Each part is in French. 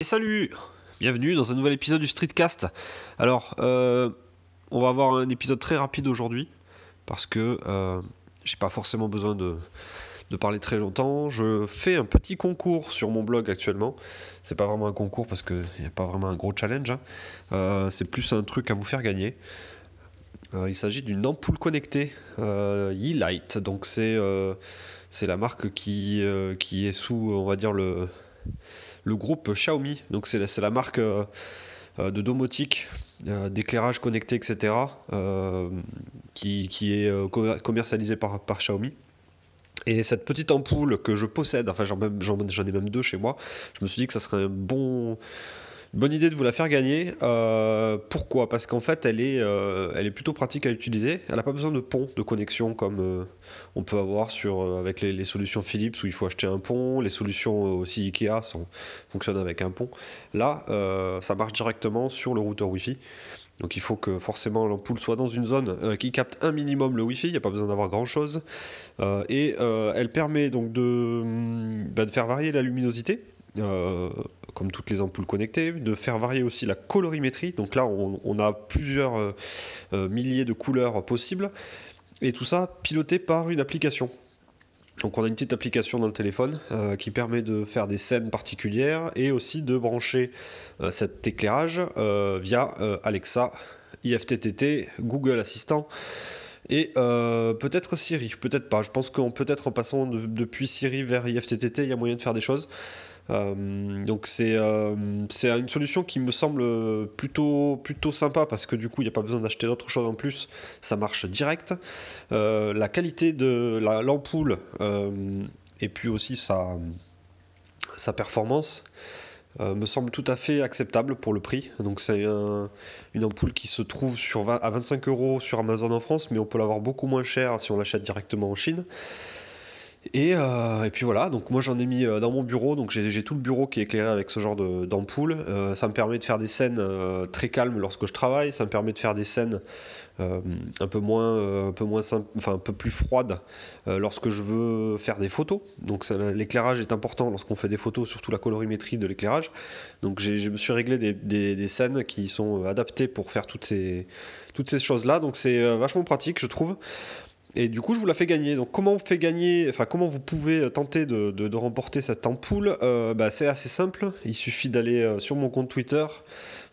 Et salut Bienvenue dans un nouvel épisode du Streetcast. Alors, euh, on va avoir un épisode très rapide aujourd'hui parce que euh, j'ai pas forcément besoin de, parler très longtemps. Je fais un petit concours sur mon blog actuellement. C'est pas vraiment un concours parce qu'il n'y a pas vraiment un gros challenge. Hein. Euh, c'est plus un truc à vous faire gagner. il s'agit d'une ampoule connectée E-Light. Donc c'est c'est la marque qui, qui est sous, on va dire, le le groupe Xiaomi. Donc c'est la, la marque euh, euh, de domotique, euh, d'éclairage connecté, etc. qui, est commercialisé par, par Xiaomi. Et cette petite ampoule que je possède, enfin j'en ai même deux chez moi, je me suis dit que ça serait un bon, Bonne idée de vous la faire gagner. Euh, pourquoi? Parce qu'en fait, elle est, euh, elle est plutôt pratique à utiliser. Elle n'a pas besoin de pont de connexion comme euh, on peut avoir sur, avec les, solutions Philips où il faut acheter un pont. Les solutions aussi Ikea fonctionnent avec un pont. Là, ça marche directement sur le routeur Wi-Fi. Donc il faut que forcément l'ampoule soit dans une zone qui capte un minimum le Wi-Fi, il n'y a pas besoin d'avoir grand chose. et elle permet donc de, bah, de faire varier la luminosité. Euh, comme toutes les ampoules connectées, de faire varier aussi la colorimétrie. Donc là, on, a plusieurs euh, euh, milliers de couleurs possibles. Et tout ça piloté par une application. Donc on a une petite application dans le téléphone qui permet de faire des scènes particulières et aussi de brancher cet éclairage via Alexa, IFTTT, Google Assistant et peut-être Siri, peut-être pas. Je pense qu'on peut-être en passant depuis Siri vers IFTTT, il y a moyen de faire des choses. Euh, donc c'est euh, une solution qui me semble plutôt, plutôt sympa parce que du coup il n'y a pas besoin d'acheter d'autres choses en plus, ça marche direct. Euh, la qualité de l'ampoule et puis aussi sa, sa performance me semble tout à fait acceptable pour le prix. Donc c'est une ampoule qui se trouve sur à 25 euros sur Amazon en France, mais on peut l'avoir beaucoup moins cher si on l'achète directement en Chine. Euh, et, puis voilà, donc moi j'en ai mis euh, dans mon bureau, donc j'ai tout le bureau qui est éclairé avec ce genre d'ampoule. Euh, ça me permet de faire des scènes très calmes lorsque je travaille, ça me permet de faire des scènes un peu moins, un peu moins enfin un peu plus froides lorsque je veux faire des photos. Donc l'éclairage est important lorsqu'on fait des photos, surtout la colorimétrie de l'éclairage. Donc je me suis réglé des, des, scènes qui sont adaptées pour faire toutes ces, toutes ces choses-là. Donc c'est vachement pratique, je trouve. Et du coup, je vous la fais gagner. Donc, comment on fait gagner, enfin, comment vous pouvez tenter de, remporter cette ampoule euh, bah, C'est assez simple. Il suffit d'aller euh, sur mon compte Twitter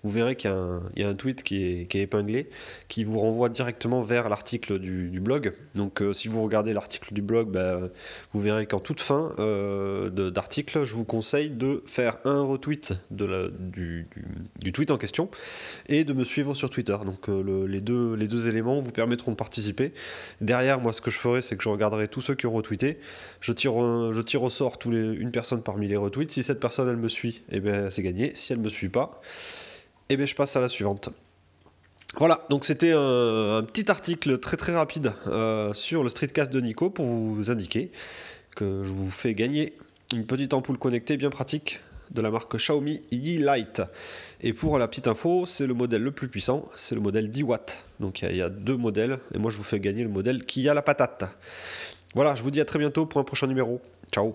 vous verrez qu'il y, a un tweet qui est, épinglé qui vous renvoie directement vers l'article du, blog. Donc euh, si vous regardez l'article du blog, bah, vous verrez qu'en toute fin d'article, je vous conseille de faire un retweet de du, tweet en question et de me suivre sur Twitter. Donc les, deux, les deux éléments vous permettront de participer. Derrière, moi ce que je ferai, c'est que je regarderai tous ceux qui ont retweeté. Je tire, je tire au sort une personne parmi les retweets. Si cette personne elle me suit, eh ben, c'est gagné. Si elle ne me suit pas, eh bien je passe à la suivante. Voilà, donc c'était un, petit article très très rapide euh, sur le streetcast de Nico pour vous indiquer que je vous fais gagner une petite ampoule connectée bien pratique de la marque Xiaomi Yi Light. Et pour la petite info, c'est le modèle le plus puissant, c'est le modèle 10 watts. Donc il y, a deux modèles, et moi je vous fais gagner le modèle qui a la patate. Voilà, je vous dis à très bientôt pour un prochain numéro. Ciao